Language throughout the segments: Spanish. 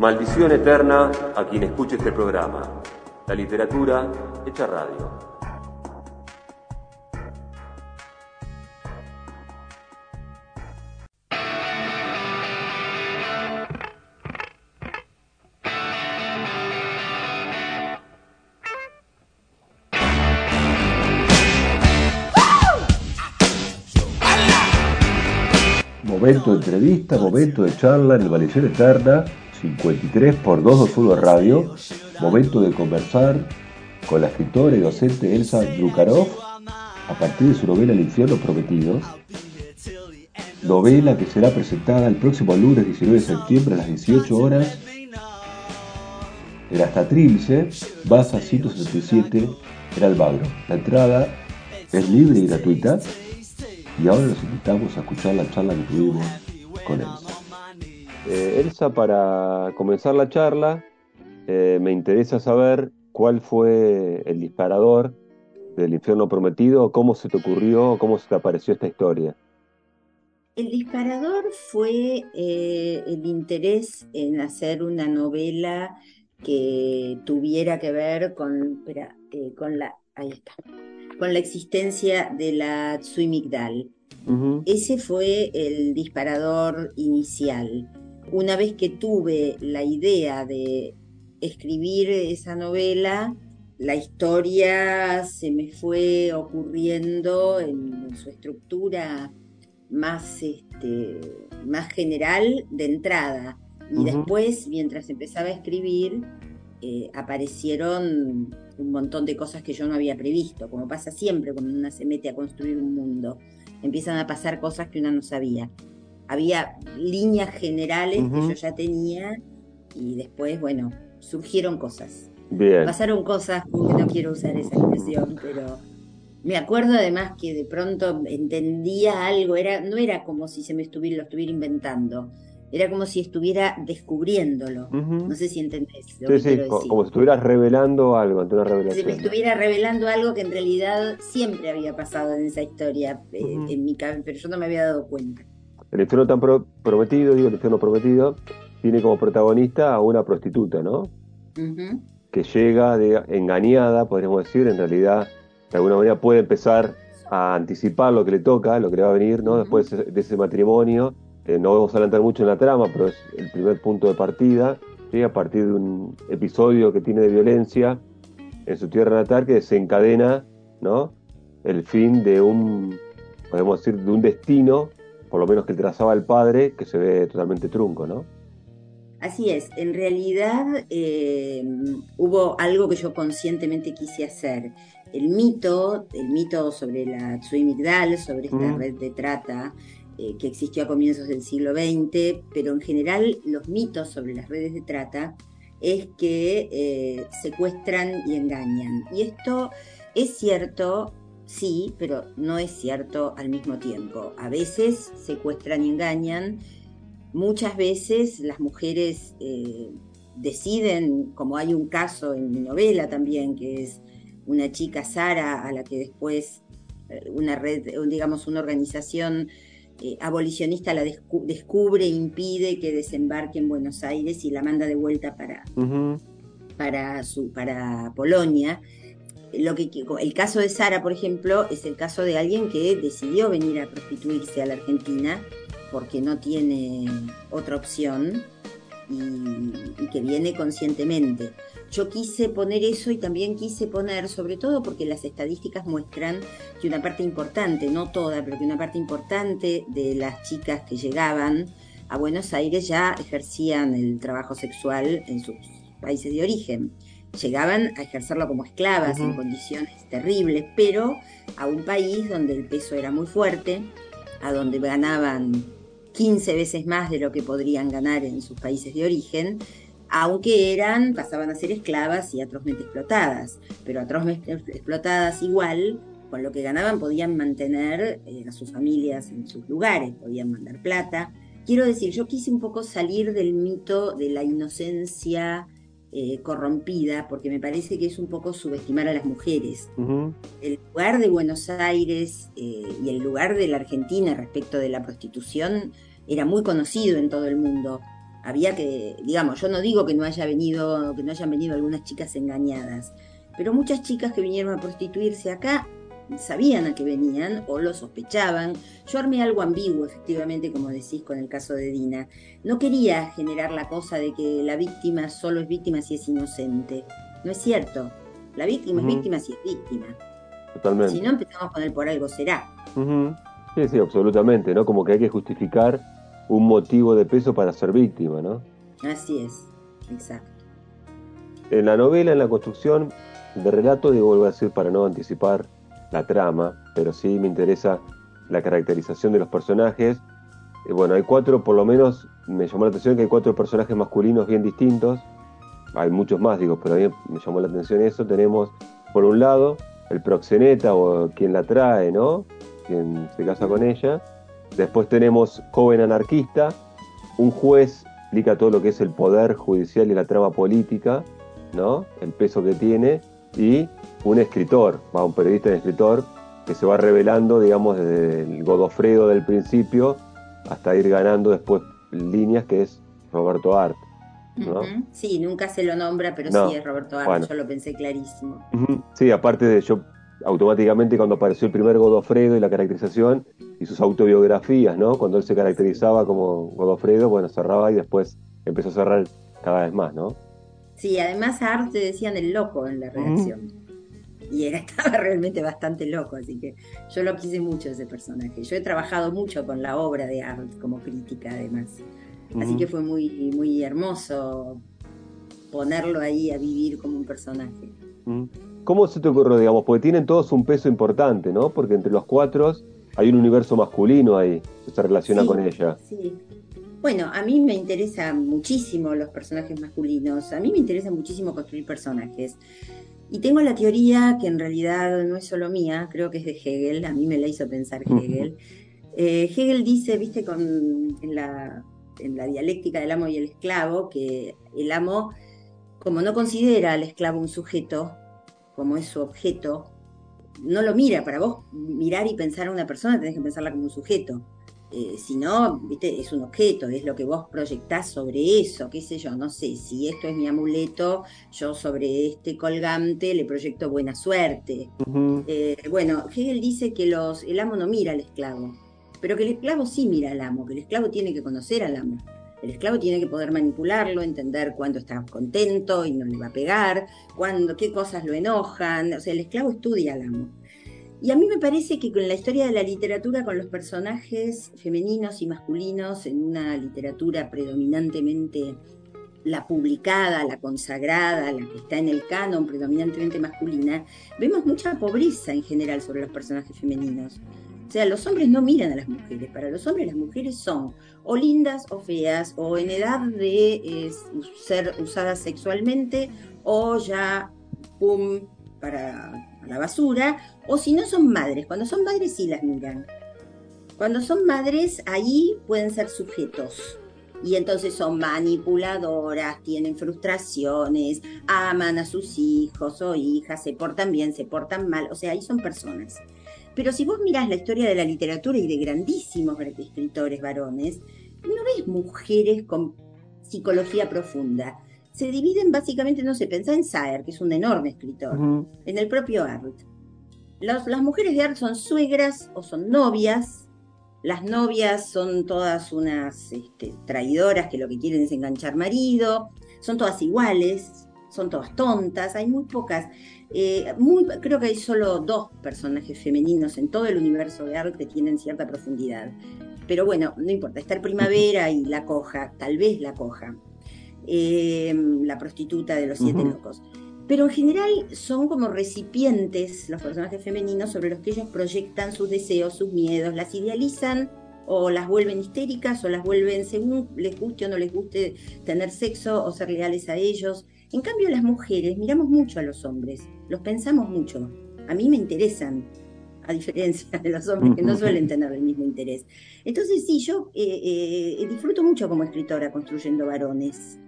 Maldición eterna a quien escuche este programa. La literatura hecha radio. Momento de entrevista, momento de charla en el Maldición Eterna, 53 por 221 Radio. Momento de conversar con la escritora y docente Elsa Drukarov a partir de su novela El infierno prometido. Novela que será presentada el próximo lunes 19 de septiembre a las 18 horas en hasta Trilce, Baza 167 en Almagro. La entrada es libre y gratuita y ahora los invitamos a escuchar la charla que tuvimos con Elsa. Eh, Elsa, para comenzar la charla, eh, me interesa saber cuál fue el disparador del infierno prometido, cómo se te ocurrió, cómo se te apareció esta historia. El disparador fue eh, el interés en hacer una novela que tuviera que ver con, con la, ahí está, con la existencia de la Tsuimigdal. Ese fue el disparador inicial. Una vez que tuve la idea de escribir esa novela, la historia se me fue ocurriendo en, su estructura más, este, más general de entrada. Y después, mientras empezaba a escribir, eh, aparecieron un montón de cosas que yo no había previsto, como pasa siempre cuando una se mete a construir un mundo. Empiezan a pasar cosas que una no sabía. Había líneas generales que yo ya tenía y después, bueno, surgieron cosas. Pasaron cosas, no quiero usar esa expresión, pero me acuerdo además que de pronto entendía algo, era, no era como si se me estuviera, lo estuviera inventando era como si estuviera descubriéndolo. No sé si entendés. Lo sí, sí, como si estuvieras revelando algo ante una revelación. Si me estuviera revelando algo que en realidad siempre había pasado en esa historia, eh, en mi pero yo no me había dado cuenta. El infierno tan prometido, digo, el infierno prometido, tiene como protagonista a una prostituta, ¿no? Que llega de, engañada, podríamos decir, en realidad, de alguna manera puede empezar a anticipar lo que le toca, lo que le va a venir, ¿no? Después de ese matrimonio eh, no vamos a adelantar mucho en la trama, pero es el primer punto de partida, a partir de un episodio que tiene de violencia en su tierra natal que desencadena ¿no? el fin de un, podemos decir, de un destino, por lo menos que trazaba el padre, que se ve totalmente trunco, ¿no? Así es, en realidad eh, hubo algo que yo conscientemente quise hacer. El mito, el mito sobre la Migdal, sobre esta red de trata, eh, que existió a comienzos del siglo XX, pero en general los mitos sobre las redes de trata es que eh, secuestran y engañan. Y esto es cierto, sí, pero no es cierto al mismo tiempo. A veces secuestran y engañan, muchas veces las mujeres eh, deciden, como hay un caso en mi novela también, que es una chica Sara a la que después una red, digamos, una organización eh, abolicionista la descubre e impide que desembarque en Buenos Aires y la manda de vuelta para, para, su, para Polonia. Lo que, el caso de Sara, por ejemplo, es el caso de alguien que decidió venir a prostituirse a la Argentina porque no tiene otra opción y, que viene conscientemente. Yo quise poner eso y también quise poner, sobre todo porque las estadísticas muestran que una parte importante, no toda, pero que una parte importante de las chicas que llegaban a Buenos Aires ya ejercían el trabajo sexual en sus países de origen. Llegaban a ejercerlo como esclavas en condiciones terribles, pero a un país donde el peso era muy fuerte, a donde ganaban 15 veces más de lo que podrían ganar en sus países de origen, aunque eran, pasaban a ser esclavas y atrozmente explotadas, pero atrozmente explotadas igual, con lo que ganaban podían mantener eh, a sus familias en sus lugares, podían mandar plata. Quiero decir, yo quise un poco salir del mito de la inocencia eh, corrompida, porque me parece que es un poco subestimar a las mujeres. El lugar de Buenos Aires eh, y el lugar de la Argentina respecto de la prostitución era muy conocido en todo el mundo. había que, digamos, yo no digo que no haya venido, que no hayan venido algunas chicas engañadas, pero muchas chicas que vinieron a prostituirse acá sabían a qué venían o lo sospechaban. Yo armé algo ambiguo, efectivamente, como decís con el caso de Dina. No quería generar la cosa de que la víctima solo es víctima si es inocente. No es cierto. La víctima es víctima si es víctima. Totalmente. Si no empezamos con el por algo será. Sí, sí, absolutamente, ¿no? Como que hay que justificar un motivo de peso para ser víctima, ¿no? Así es, exacto. En la novela, en la construcción de relato, digo, vuelvo a decir para no anticipar la trama, pero sí me interesa la caracterización de los personajes. Y bueno, hay cuatro, por lo menos me llamó la atención que hay cuatro personajes masculinos bien distintos. Hay muchos más, digo, pero a mí me llamó la atención eso. Tenemos, por un lado, el proxeneta o quien la trae, ¿no? Quien se casa con ella. Después tenemos joven anarquista, un juez explica todo lo que es el poder judicial y la trama política, ¿no? El peso que tiene. Y un escritor, va, un periodista y escritor, que se va revelando, digamos, desde el Godofredo del principio hasta ir ganando después líneas, que es Roberto Art. ¿no? Sí, nunca se lo nombra, pero sí es Roberto Art, yo lo pensé clarísimo. Sí, aparte de yo, automáticamente cuando apareció el primer Godofredo y la caracterización y sus autobiografías, ¿no? Cuando él se caracterizaba como Godofredo, bueno, cerraba y después empezó a cerrar cada vez más, ¿no? Sí, además a Art te decían el loco en la redacción y era, estaba realmente bastante loco, así que yo lo quise mucho ese personaje. Yo he trabajado mucho con la obra de Art como crítica además, así que fue muy, muy hermoso ponerlo ahí a vivir como un personaje. ¿Cómo se te ocurrió, digamos? Porque tienen todos un peso importante, ¿no? Porque entre los cuatro hay un universo masculino ahí que se relaciona con ella. Sí. Bueno, a mí me interesan muchísimo los personajes masculinos, a mí me interesa muchísimo construir personajes. Y tengo la teoría que en realidad no es solo mía, creo que es de Hegel, a mí me la hizo pensar Hegel. Eh, Hegel dice, viste, con, en, la, en la dialéctica del amo y el esclavo, que el amo, como no considera al esclavo un sujeto, como es su objeto, no lo mira. Para vos mirar y pensar a una persona tenés que pensarla como un sujeto. Eh, si no, ¿viste? es un objeto, es lo que vos proyectás sobre eso, qué sé yo, no sé, si esto es mi amuleto, yo sobre este colgante le proyecto buena suerte. Eh, bueno, Hegel dice que los, el amo no mira al esclavo, pero que el esclavo sí mira al amo, que el esclavo tiene que conocer al amo. El esclavo tiene que poder manipularlo, entender cuándo está contento y no le va a pegar, cuándo, qué cosas lo enojan. O sea, el esclavo estudia al amo. Y a mí me parece que con la historia de la literatura, con los personajes femeninos y masculinos, en una literatura predominantemente la publicada, la consagrada, la que está en el canon predominantemente masculina, vemos mucha pobreza en general sobre los personajes femeninos. O sea, los hombres no miran a las mujeres. Para los hombres las mujeres son o lindas o feas, o en edad de ser usadas sexualmente, o ya, pum, para a la basura, o si no son madres. Cuando son madres sí las miran. Cuando son madres, ahí pueden ser sujetos. Y entonces son manipuladoras, tienen frustraciones, aman a sus hijos o hijas, se portan bien, se portan mal, o sea, ahí son personas. Pero si vos mirás la historia de la literatura y de grandísimos escritores varones, no ves mujeres con psicología profunda se dividen básicamente, no sé, pensá en Saer, que es un enorme escritor, en el propio Art. las mujeres de Art son suegras o son novias. Las novias son todas unas este, traidoras que lo que quieren es enganchar marido. Son todas iguales, son todas tontas. Hay muy pocas. Eh, muy, creo que hay solo dos personajes femeninos en todo el universo de Art que tienen cierta profundidad. Pero bueno, no importa. Está el primavera y la coja, tal vez la coja. Eh, la prostituta de los siete locos. Pero en general son como recipientes los personajes femeninos sobre los que ellos proyectan sus deseos, sus miedos, las idealizan o las vuelven histéricas o las vuelven según les guste o no les guste tener sexo o ser leales a ellos. En cambio las mujeres miramos mucho a los hombres, los pensamos mucho. A mí me interesan, a diferencia de los hombres que no suelen tener el mismo interés. Entonces sí, yo eh, eh, disfruto mucho como escritora construyendo varones.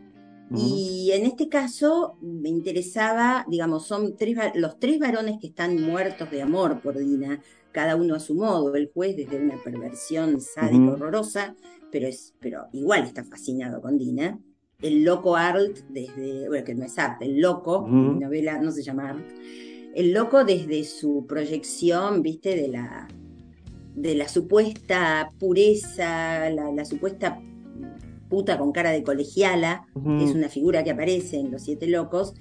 Y en este caso me interesaba, digamos, son tres, los tres varones que están muertos de amor por Dina, cada uno a su modo, el juez desde una perversión sádica horrorosa, pero, es, pero igual está fascinado con Dina. El loco Art desde, bueno, que no es Art, el loco, mi novela no se llama Art, el loco desde su proyección, viste, de la, de la supuesta pureza, la, supuesta puta con cara de colegiala, que es una figura que aparece en Los Siete Locos,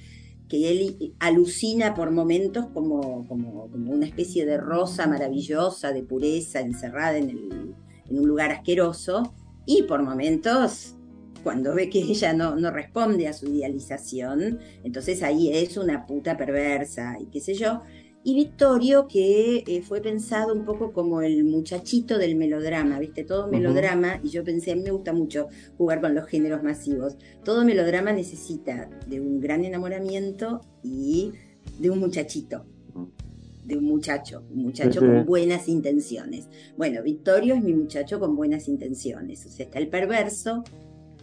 que él alucina por momentos como, como, una especie de rosa maravillosa, de pureza, encerrada en, un lugar asqueroso, y por momentos, cuando ve que ella no, no responde a su idealización, entonces ahí es una puta perversa y qué sé yo, y Victorio, que eh, fue pensado un poco como el muchachito del melodrama, ¿viste? Todo melodrama, y yo pensé, a mí me gusta mucho jugar con los géneros masivos. Todo melodrama necesita de un gran enamoramiento y de un muchachito, de un muchacho, un muchacho con buenas intenciones. Bueno, Victorio es mi muchacho con buenas intenciones. O sea, está el perverso,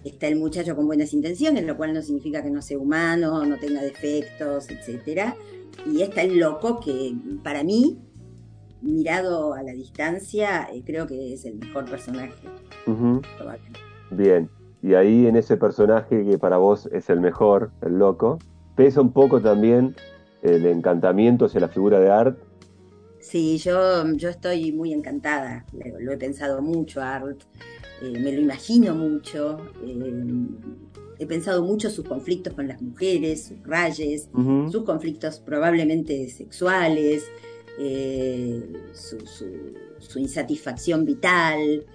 está el muchacho con buenas intenciones, lo cual no significa que no sea humano, no tenga defectos, etcétera y está el loco que para mí, mirado a la distancia, eh, creo que es el mejor personaje. Bien, y ahí en ese personaje que para vos es el mejor, el loco, pesa un poco también el encantamiento hacia la figura de Art. Sí, yo, yo estoy muy encantada, lo, he pensado mucho, Art, eh, me lo imagino mucho. Eh, he pensado mucho sus conflictos con las mujeres, sus rayes, sus conflictos probablemente sexuales, eh, su, insatisfacción vital,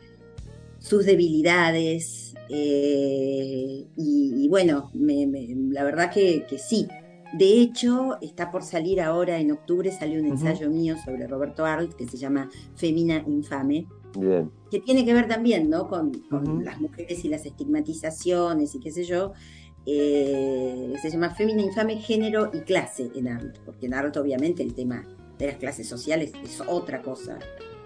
sus debilidades. Eh, y, bueno, la verdad que, sí. De hecho, está por salir ahora en octubre, salió un ensayo mío sobre Roberto Arlt que se llama Femina Infame que tiene que ver también, ¿no? Con, las mujeres y las estigmatizaciones y qué sé yo. Eh, se llama Fémina Infame, Género y Clase en arte, porque en arte obviamente el tema de las clases sociales es otra cosa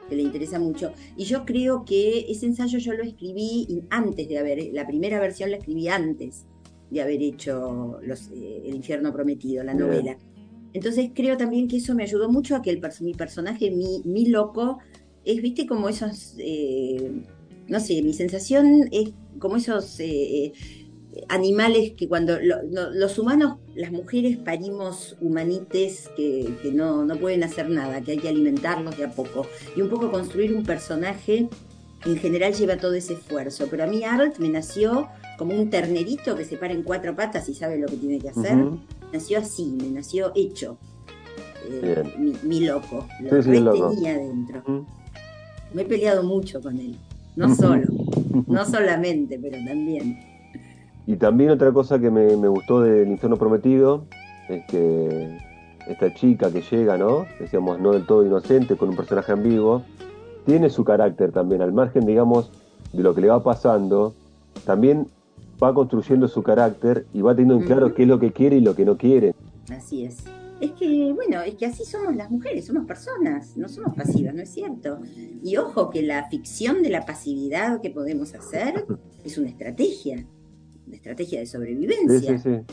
que le interesa mucho. Y yo creo que ese ensayo yo lo escribí antes de haber, la primera versión la escribí antes de haber hecho los, eh, El infierno prometido, la novela. Entonces creo también que eso me ayudó mucho a que el, mi personaje, mi, mi loco, es, viste, como esos, eh, no sé, mi sensación es como esos eh, animales que cuando los humanos, las mujeres parimos humanites que, no, no, pueden hacer nada, que hay que alimentarlos de a poco. Y un poco construir un personaje en general lleva todo ese esfuerzo. Pero a mí Art me nació como un ternerito que se para en cuatro patas y sabe lo que tiene que hacer. Nació así, me nació hecho. Eh, mi, loco, lo que tenía dentro. Me he peleado mucho con él, no solo, no solamente, pero también. Y también otra cosa que me, gustó del Infierno Prometido es que esta chica que llega, ¿no? Decíamos, no del todo inocente, con un personaje ambiguo, tiene su carácter también, al margen, digamos, de lo que le va pasando, también va construyendo su carácter y va teniendo en claro qué es lo que quiere y lo que no quiere. Así es. Es que, bueno, es que así somos las mujeres, somos personas, no somos pasivas, ¿no es cierto? Y ojo que la ficción de la pasividad que podemos hacer es una estrategia, una estrategia de sobrevivencia.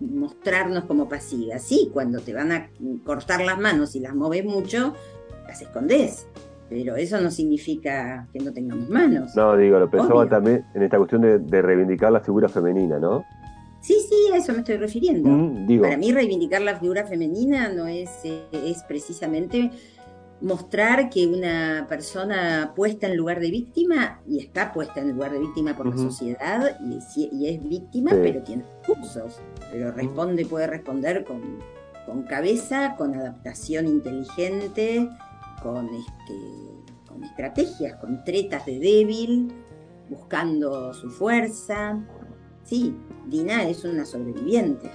Mostrarnos como pasivas. Sí, cuando te van a cortar las manos y las moves mucho, las escondes. Pero eso no significa que no tengamos manos. No, digo, lo pensaba también en esta cuestión de reivindicar la figura femenina, ¿no? Sí, sí, a eso me estoy refiriendo. Mm, Para mí reivindicar la figura femenina no es, eh, es precisamente mostrar que una persona puesta en lugar de víctima, y está puesta en lugar de víctima por la sociedad, y, es víctima, pero tiene recursos, pero responde, puede responder con, con cabeza, con adaptación inteligente, con, este, con estrategias, con tretas de débil, buscando su fuerza. Sí, Dina es una sobreviviente.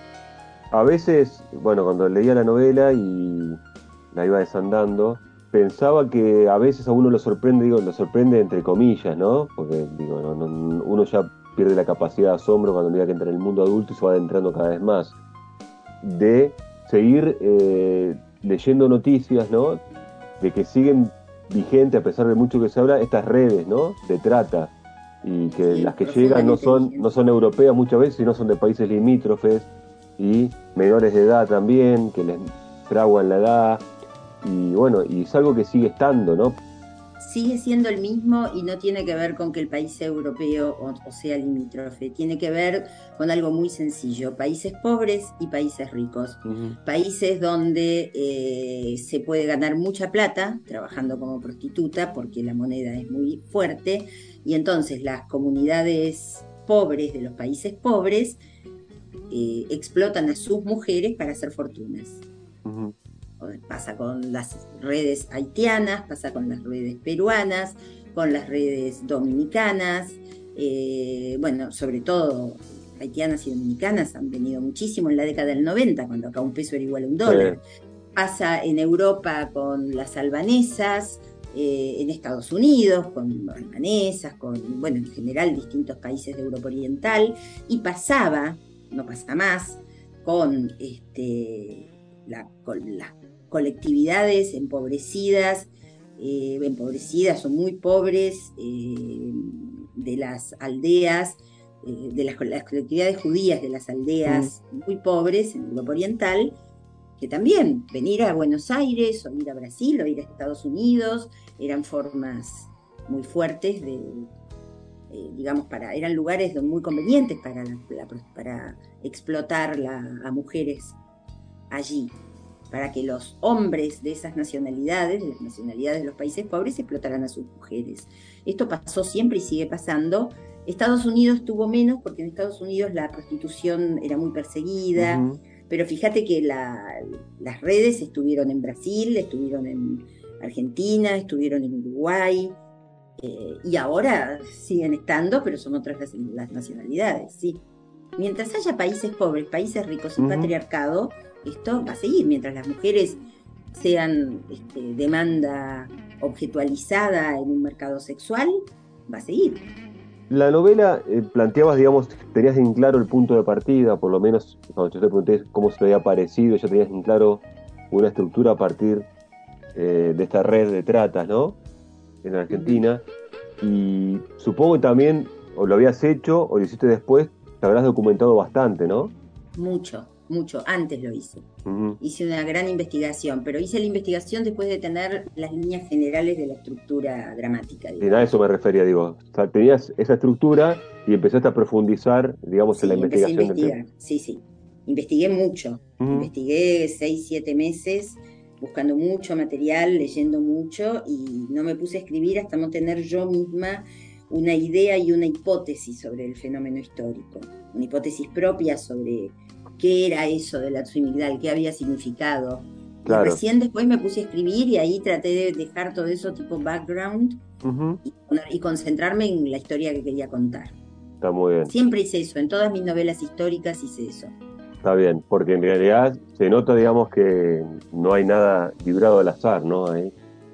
A veces, bueno, cuando leía la novela y la iba desandando, pensaba que a veces a uno lo sorprende, digo, lo sorprende entre comillas, ¿no? Porque digo, uno ya pierde la capacidad de asombro cuando mira que entra en el mundo adulto y se va adentrando cada vez más. De seguir eh, leyendo noticias, ¿no? De que siguen vigentes, a pesar de mucho que se habla, estas redes, ¿no? De trata y que las que llegan no son, no son europeas muchas veces, sino son de países limítrofes y menores de edad también, que les fraguan la edad. y bueno, y es algo que sigue estando, ¿no? sigue siendo el mismo y no tiene que ver con que el país sea europeo o, sea limítrofe, tiene que ver con algo muy sencillo, países pobres y países ricos, países donde eh, se puede ganar mucha plata trabajando como prostituta porque la moneda es muy fuerte y entonces las comunidades pobres de los países pobres eh, explotan a sus mujeres para hacer fortunas. Pasa con las redes haitianas, pasa con las redes peruanas, con las redes dominicanas, eh, bueno, sobre todo haitianas y dominicanas han venido muchísimo en la década del 90, cuando acá un peso era igual a un dólar. Pasa en Europa con las albanesas, eh, en Estados Unidos con albanesas, con, bueno, en general distintos países de Europa Oriental, y pasaba, no pasa más, con este, la, con la colectividades empobrecidas, eh, empobrecidas o muy pobres eh, de las aldeas, de las, colectividades judías de las aldeas mm. muy pobres en Europa Oriental, que también venir a Buenos Aires o ir a Brasil o ir a Estados Unidos eran formas muy fuertes de, digamos, para, eran lugares muy convenientes para, para explotar a mujeres allí para que los hombres de esas nacionalidades, de las nacionalidades de los países pobres, explotaran a sus mujeres. Esto pasó siempre y sigue pasando. Estados Unidos tuvo menos porque en Estados Unidos la prostitución era muy perseguida, pero fíjate que las redes estuvieron en Brasil, estuvieron en Argentina, estuvieron en Uruguay, eh, y ahora siguen estando, pero son otras las, nacionalidades, sí. Mientras haya países pobres, países ricos y patriarcado, esto va a seguir mientras las mujeres sean este, demanda objetualizada en un mercado sexual, va a seguir. La novela eh, planteabas, digamos, tenías en claro el punto de partida, por lo menos cuando yo te pregunté cómo se te había parecido, ya tenías en claro una estructura a partir eh, de esta red de tratas, ¿no? En Argentina. Y supongo que también, o lo habías hecho, o lo hiciste después, te habrás documentado bastante, ¿no? Mucho, mucho, antes lo hice. Hice una gran investigación, pero hice la investigación después de tener las líneas generales de la estructura dramática. Y a eso me refería, digo, tenías esa estructura y empezaste a profundizar, digamos, en la investigación. Sí, sí, investigué mucho, investigué seis, siete meses buscando mucho material, leyendo mucho y no me puse a escribir hasta no tener yo misma una idea y una hipótesis sobre el fenómeno histórico, una hipótesis propia sobre qué era eso de la Tsuimigdal, qué había significado. recién después me puse a escribir y ahí traté de dejar todo eso tipo background y, concentrarme en la historia que quería contar. Está muy bien. Siempre hice eso, en todas mis novelas históricas hice eso. Está bien, porque en realidad se nota, digamos, que no hay nada librado al azar, ¿no?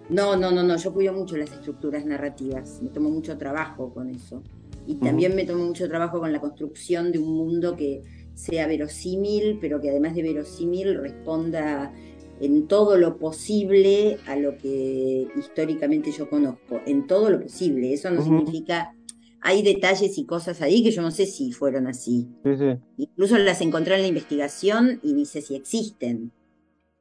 No, no, no, no, yo cuido mucho las estructuras narrativas, me tomo mucho trabajo con eso. Y también me tomo mucho trabajo con la construcción de un mundo que sea verosímil, pero que además de verosímil responda en todo lo posible a lo que históricamente yo conozco, en todo lo posible. Eso no significa, hay detalles y cosas ahí que yo no sé si fueron así. Incluso las encontré en la investigación y ni sé si existen,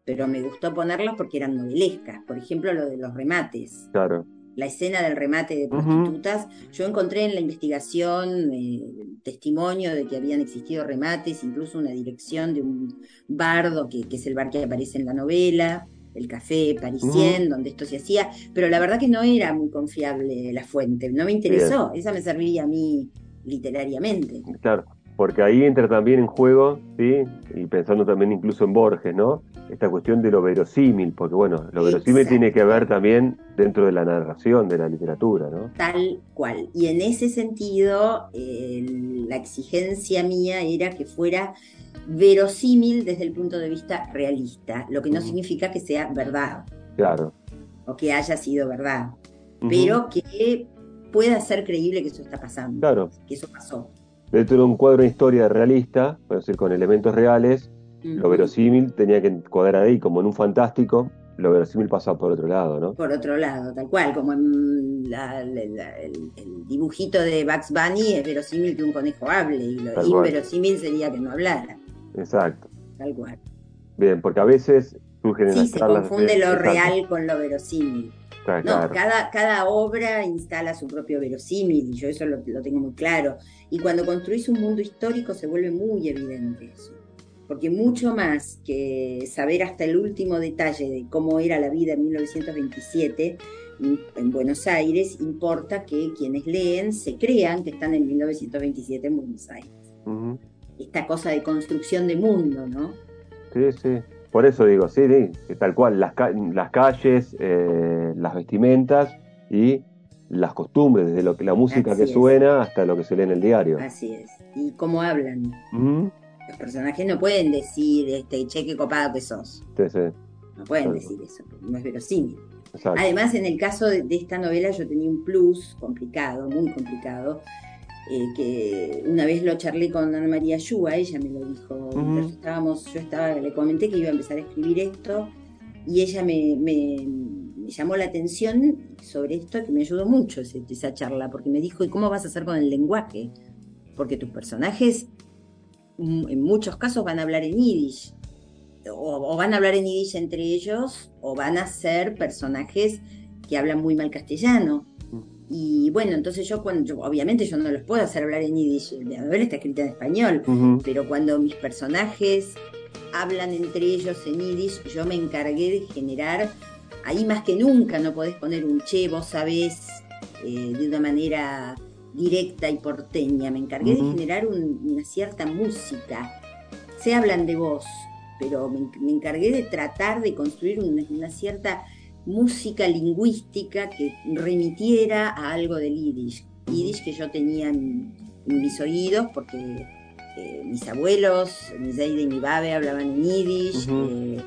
pero me gustó ponerlas porque eran novelescas. Por ejemplo, lo de los remates. Claro la escena del remate de prostitutas, yo encontré en la investigación eh, testimonio de que habían existido remates, incluso una dirección de un bardo, que, es el bar que aparece en la novela, el café parisien, donde esto se hacía, pero la verdad que no era muy confiable la fuente, no me interesó, esa me serviría a mí literariamente. Claro, porque ahí entra también en juego, ¿sí? y pensando también incluso en Borges, ¿no? Esta cuestión de lo verosímil, porque bueno, lo verosímil tiene que ver también dentro de la narración de la literatura, ¿no? Tal cual. Y en ese sentido, la exigencia mía era que fuera verosímil desde el punto de vista realista, lo que no significa que sea verdad. Claro. O que haya sido verdad, pero que pueda ser creíble que eso está pasando. Claro. Que eso pasó. Dentro de un cuadro de historia realista, puede ser con elementos reales, lo verosímil tenía que cuadrar ahí, como en un fantástico, lo verosímil pasa por otro lado, ¿no? Por otro lado, tal cual, como en el, dibujito de Bugs Bunny es verosímil que un conejo hable y lo inverosímil sería que no hablara. Exacto. Tal cual. Bien, porque a veces sí, se confunde lo real con lo verosímil. no, cada, cada obra instala su propio verosímil y yo eso lo, lo, tengo muy claro. Y cuando construís un mundo histórico se vuelve muy evidente eso. Porque mucho más que saber hasta el último detalle de cómo era la vida en 1927 en Buenos Aires, importa que quienes leen se crean que están en 1927 en Buenos Aires. Esta cosa de construcción de mundo, ¿no? Sí, sí. Por eso digo, sí, sí tal cual, las, las calles, eh, las vestimentas y las costumbres, desde lo que, la música que suena hasta lo que se lee en el diario. Así es. Y cómo hablan. Los personajes no pueden decir, este, che, qué copado que sos. Sí, sí. No pueden decir eso, no es verosímil. Además, en el caso de, esta novela yo tenía un plus complicado, muy complicado, eh, que una vez lo charlé con Ana María Yúa, ella me lo dijo, estábamos, yo estaba, le comenté que iba a empezar a escribir esto y ella me, llamó la atención sobre esto que me ayudó mucho esa charla, porque me dijo, ¿y cómo vas a hacer con el lenguaje? Porque tus personajes en muchos casos van a hablar en yiddish. O, van a hablar en yiddish entre ellos o van a ser personajes que hablan muy mal castellano. Y bueno, entonces yo cuando, obviamente yo no los puedo hacer hablar en yiddish, la novela está escrita en español, pero cuando mis personajes hablan entre ellos en yiddish, yo me encargué de generar, ahí más que nunca no podés poner un che, vos sabés, eh, de una manera directa y porteña, me encargué de generar una cierta música. Se hablan de vos, pero me, encargué de tratar de construir una, cierta música lingüística que remitiera a algo del yiddish. Yiddish que yo tenía en, mis oídos porque eh, mis abuelos, mi Zeide y mi Babe hablaban en yiddish. Eh,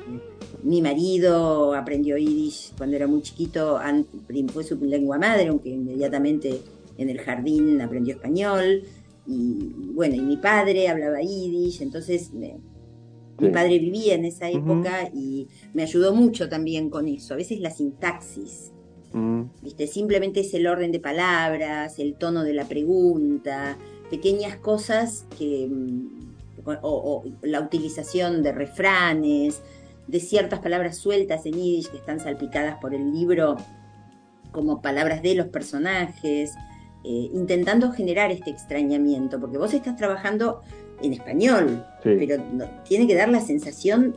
mi marido aprendió yiddish cuando era muy chiquito, fue su lengua madre, aunque inmediatamente en el jardín aprendió español. Y bueno, y mi padre hablaba yiddish, entonces mi padre vivía en esa época y me ayudó mucho también con eso. A veces la sintaxis, ¿viste? Simplemente es el orden de palabras, el tono de la pregunta, pequeñas cosas que. Mm, o, la utilización de refranes, de ciertas palabras sueltas en yiddish que están salpicadas por el libro como palabras de los personajes, eh, intentando generar este extrañamiento, porque vos estás trabajando en español, pero tiene que dar la sensación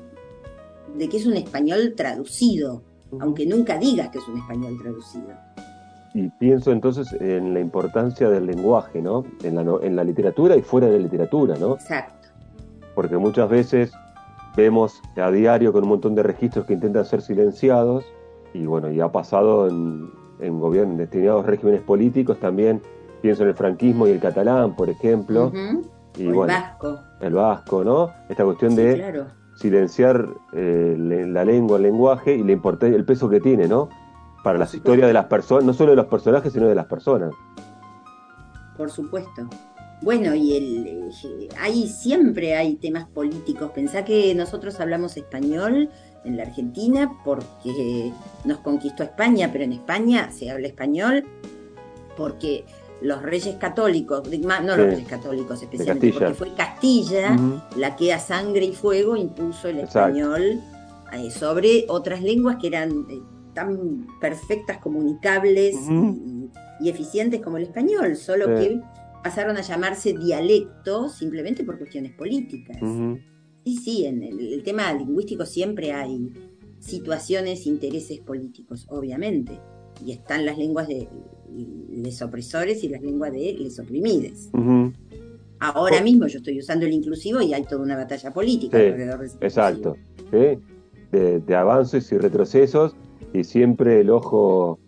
de que es un español traducido, aunque nunca digas que es un español traducido. Y pienso entonces en la importancia del lenguaje, ¿no? En la, en la literatura y fuera de la literatura, ¿no? Exacto. Porque muchas veces vemos a diario con un montón de registros que intentan ser silenciados y bueno, y ha pasado en, en gobiernos, en determinados regímenes políticos también, pienso en el franquismo y el catalán, por ejemplo, el vasco. El vasco, ¿no? Esta cuestión de silenciar eh, la lengua, el lenguaje y importa el peso que tiene, ¿no? Para las historias de las personas, no solo de los personajes, sino de las personas. Por supuesto. Bueno, y el, eh, ahí siempre hay temas políticos. Pensá que nosotros hablamos español en la Argentina porque nos conquistó España, pero en España se habla español porque los reyes católicos, no los reyes católicos especialmente, porque fue Castilla la que a sangre y fuego impuso el español eh, sobre otras lenguas que eran eh, tan perfectas, comunicables y, eficientes como el español, solo que pasaron a llamarse dialecto simplemente por cuestiones políticas. Sí, sí, en el tema lingüístico siempre hay situaciones, intereses políticos, obviamente. Y están las lenguas de les opresores y las lenguas de les oprimides. Ahora mismo yo estoy usando el inclusivo y hay toda una batalla política alrededor de ese Exacto, de, avances y retrocesos y siempre el ojo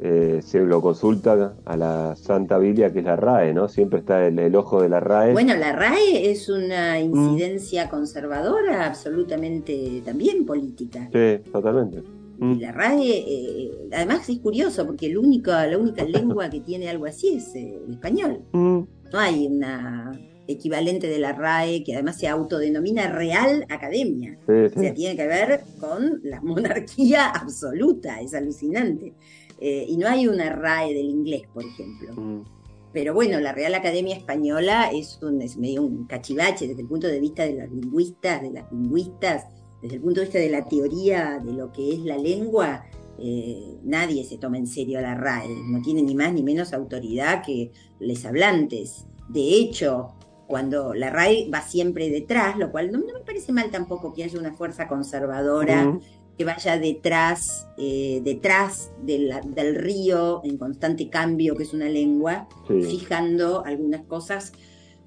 eh, se lo consulta a la Santa Biblia que es la RAE, ¿no? Siempre está el, ojo de la RAE. Bueno, la RAE es una incidencia conservadora absolutamente también política. Sí, totalmente. Mm. la RAE, eh, además es curioso, porque el único, la única lengua que tiene algo así es eh, el español. Mm. No hay una equivalente de la RAE que además se autodenomina Real Academia. O sea, tiene que ver con la monarquía absoluta, es alucinante. Eh, y no hay una RAE del inglés, por ejemplo. Mm. Pero bueno, la Real Academia Española es, un, es medio un cachivache desde el punto de vista de los lingüistas, de las lingüistas desde el punto de vista de la teoría de lo que es la lengua, eh, nadie se toma en serio a la RAE, no tiene ni más ni menos autoridad que les hablantes. De hecho, cuando la RAE va siempre detrás, lo cual no, me parece mal tampoco que haya una fuerza conservadora que vaya detrás, eh, detrás del río en constante cambio, que es una lengua, fijando algunas cosas,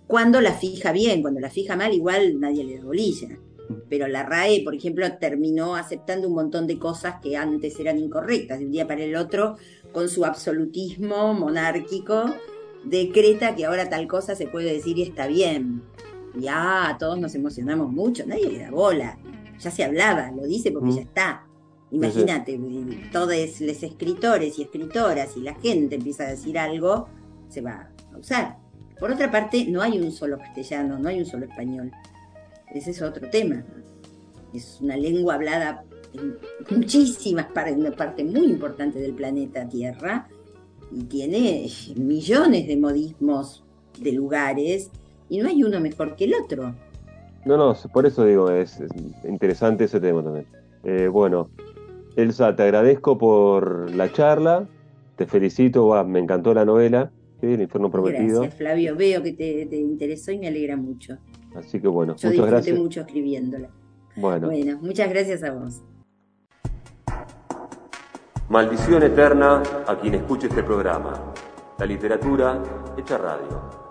cuando la fija bien, cuando la fija mal, igual nadie le da bolilla pero la RAE, por ejemplo, terminó aceptando un montón de cosas que antes eran incorrectas. De un día para el otro, con su absolutismo monárquico, decreta que ahora tal cosa se puede decir y está bien. Ya, todos nos emocionamos mucho, nadie le da bola. Ya se hablaba, lo dice porque ya está. Imagínate, todos los escritores y escritoras y la gente empieza a decir algo, se va a usar. Por otra parte, no hay un solo castellano, no hay un solo español. Ese es otro tema. Es una lengua hablada en muchísimas partes, una parte muy importante del planeta Tierra, y tiene millones de modismos de lugares, y no hay uno mejor que el otro. No, no, por eso digo, es, interesante ese tema también. Eh, bueno, Elsa, te agradezco por la charla, te felicito, me encantó la novela, El Infierno Prometido. Gracias, Flavio, veo que te, te interesó y me alegra mucho. Así que bueno, Yo muchas gracias. mucho escribiéndola. Bueno. bueno, muchas gracias a vos. Maldición eterna a quien escuche este programa. La literatura hecha radio.